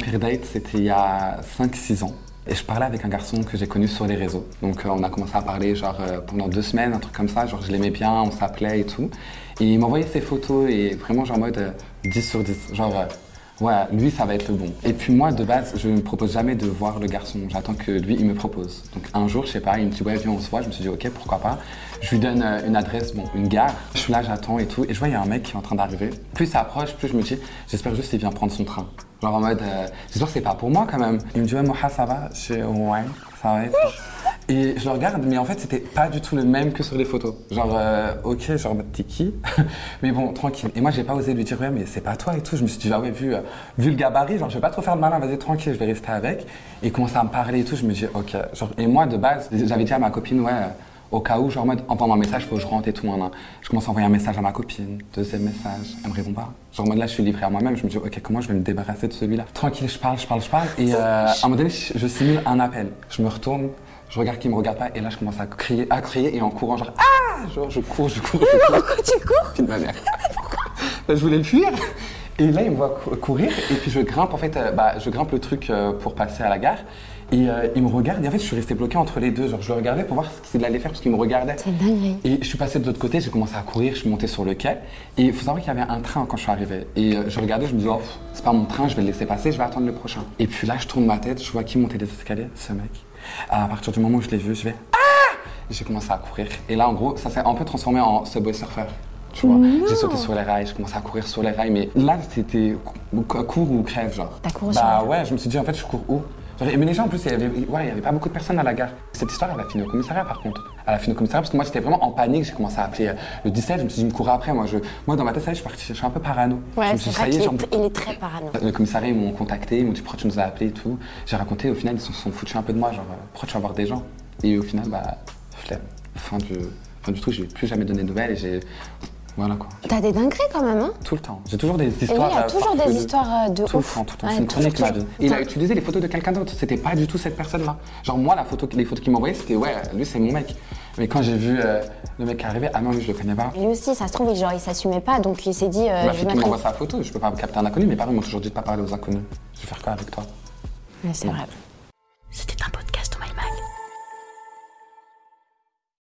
pire date, c'était il y a 5-6 ans. Et je parlais avec un garçon que j'ai connu sur les réseaux. Donc euh, on a commencé à parler genre euh, pendant deux semaines, un truc comme ça. Genre je l'aimais bien, on s'appelait et tout. Et il m'envoyait ses photos et vraiment genre en mode euh, 10 sur 10. Genre euh, ouais, lui ça va être le bon. Et puis moi de base, je ne propose jamais de voir le garçon. J'attends que lui il me propose. Donc un jour, je sais pas, il me dit ouais viens on se voit. Je me suis dit ok pourquoi pas. Je lui donne une adresse, bon une gare. Je suis là, j'attends et tout. Et je vois il y a un mec qui est en train d'arriver. Plus ça approche, plus je me dis j'espère juste qu'il vient prendre son train. Genre en mode, euh, j'espère que c'est pas pour moi quand même. Il me dit, ouais, Moha, ça va? Je dis, ouais, ça va et je le regarde, mais en fait, c'était pas du tout le même que sur les photos. Genre, euh, ok, genre, t'es qui? Mais bon, tranquille. Et moi, j'ai pas osé lui dire, ouais, mais c'est pas toi et tout. Je me suis dit, ah ouais, vu, euh, vu le gabarit, genre, je vais pas trop faire de malin, vas-y, tranquille, je vais rester avec. Et il commence à me parler et tout. Je me dis, ok. Genre, et moi, de base, j'avais dit à ma copine, ouais, au cas où, genre, en mode, envoie un message, faut que je rentre et tout. hein, hein. Je commence à envoyer un message à ma copine, deuxième message, elle me répond pas. Genre, en mode là, je suis livré à moi-même, je me dis, ok, comment je vais me débarrasser de celui-là? Tranquille, je parle, je parle, je parle. Et euh, à un moment donné, je, je simule un appel. Je me retourne, je regarde qu'il me regarde pas, et là, je commence à crier, à crier, et en courant, genre, ah Genre, je cours, je cours, je cours. Pourquoi tu cours? Puis de ma mère. Je voulais le fuir. Et là, il me voit cou- courir, et puis je grimpe, en fait, euh, bah, je grimpe le truc euh, pour passer à la gare. Et euh, il me regarde, et en fait, je suis resté bloqué entre les deux. Genre, je le regardais pour voir ce qu'il allait faire, parce qu'il me regardait. C'est dingue. Et je suis passé de l'autre côté, j'ai commencé à courir, je suis monté sur le quai. Et il faut savoir qu'il y avait un train quand je suis arrivé. Et je regardais, je me disais, oh, c'est pas mon train, je vais le laisser passer, je vais attendre le prochain. Et puis là, je tourne ma tête, je vois qui montait les escaliers, ce mec. À partir du moment où je l'ai vu, je vais, ah Et J'ai commencé à courir. Et là, en gros, ça s'est un peu transformé en Subway Surfer. Tu vois, j'ai sauté sur les rails, je commençais à courir sur les rails, mais là, c'était cou- cou- cours ou crève, genre. T'as couru sur Bah ouais, je me suis dit, en fait, je cours où? Mais les gens, en plus, il y avait, ouais, pas beaucoup de personnes à la gare. Cette histoire, elle a fini au commissariat, par contre. Elle a fini au commissariat, parce que moi, j'étais vraiment en panique. J'ai commencé à appeler euh, le 17. Je me suis dit, me courait après. Moi, je, moi dans ma tête, ça y est, je suis, parti, je suis un peu parano. je Ouais, me c'est suis dit, vrai ça y est, qu'il genre, est, il est très parano. le commissariat, ils m'ont contacté, ils m'ont dit pourquoi tu nous as appelés et tout. J'ai raconté, au final, ils se sont foutus un peu de moi, genre euh, pourquoi tu vas voir des gens? Et au final, bah, flemme. Fin du, du truc, je vais plus jamais donner de nouvelles et j'ai. Voilà quoi. T'as des dingueries quand même, hein Tout le temps. J'ai toujours des Et lui, histoires. il a toujours des histoires euh, de Tout le temps, tout le temps. Ouais, c'est une chronique, ma toujours. vie. Il a utilisé les photos de quelqu'un d'autre. C'était pas du tout cette personne-là. Genre, moi, la photo, les photos qu'il m'envoyait, c'était ouais, lui, c'est mon mec. Mais quand j'ai vu euh, le mec arriver, ah non, lui, je le connais pas. Lui aussi, ça se trouve, genre, il s'assumait pas, donc il s'est dit, euh, Ma je fille qui m'envoie sa photo, je peux pas capter un inconnu. Mes parents m'ont toujours dit de pas parler aux inconnus. Je vais faire quoi avec toi? Ouais, c'est vrai.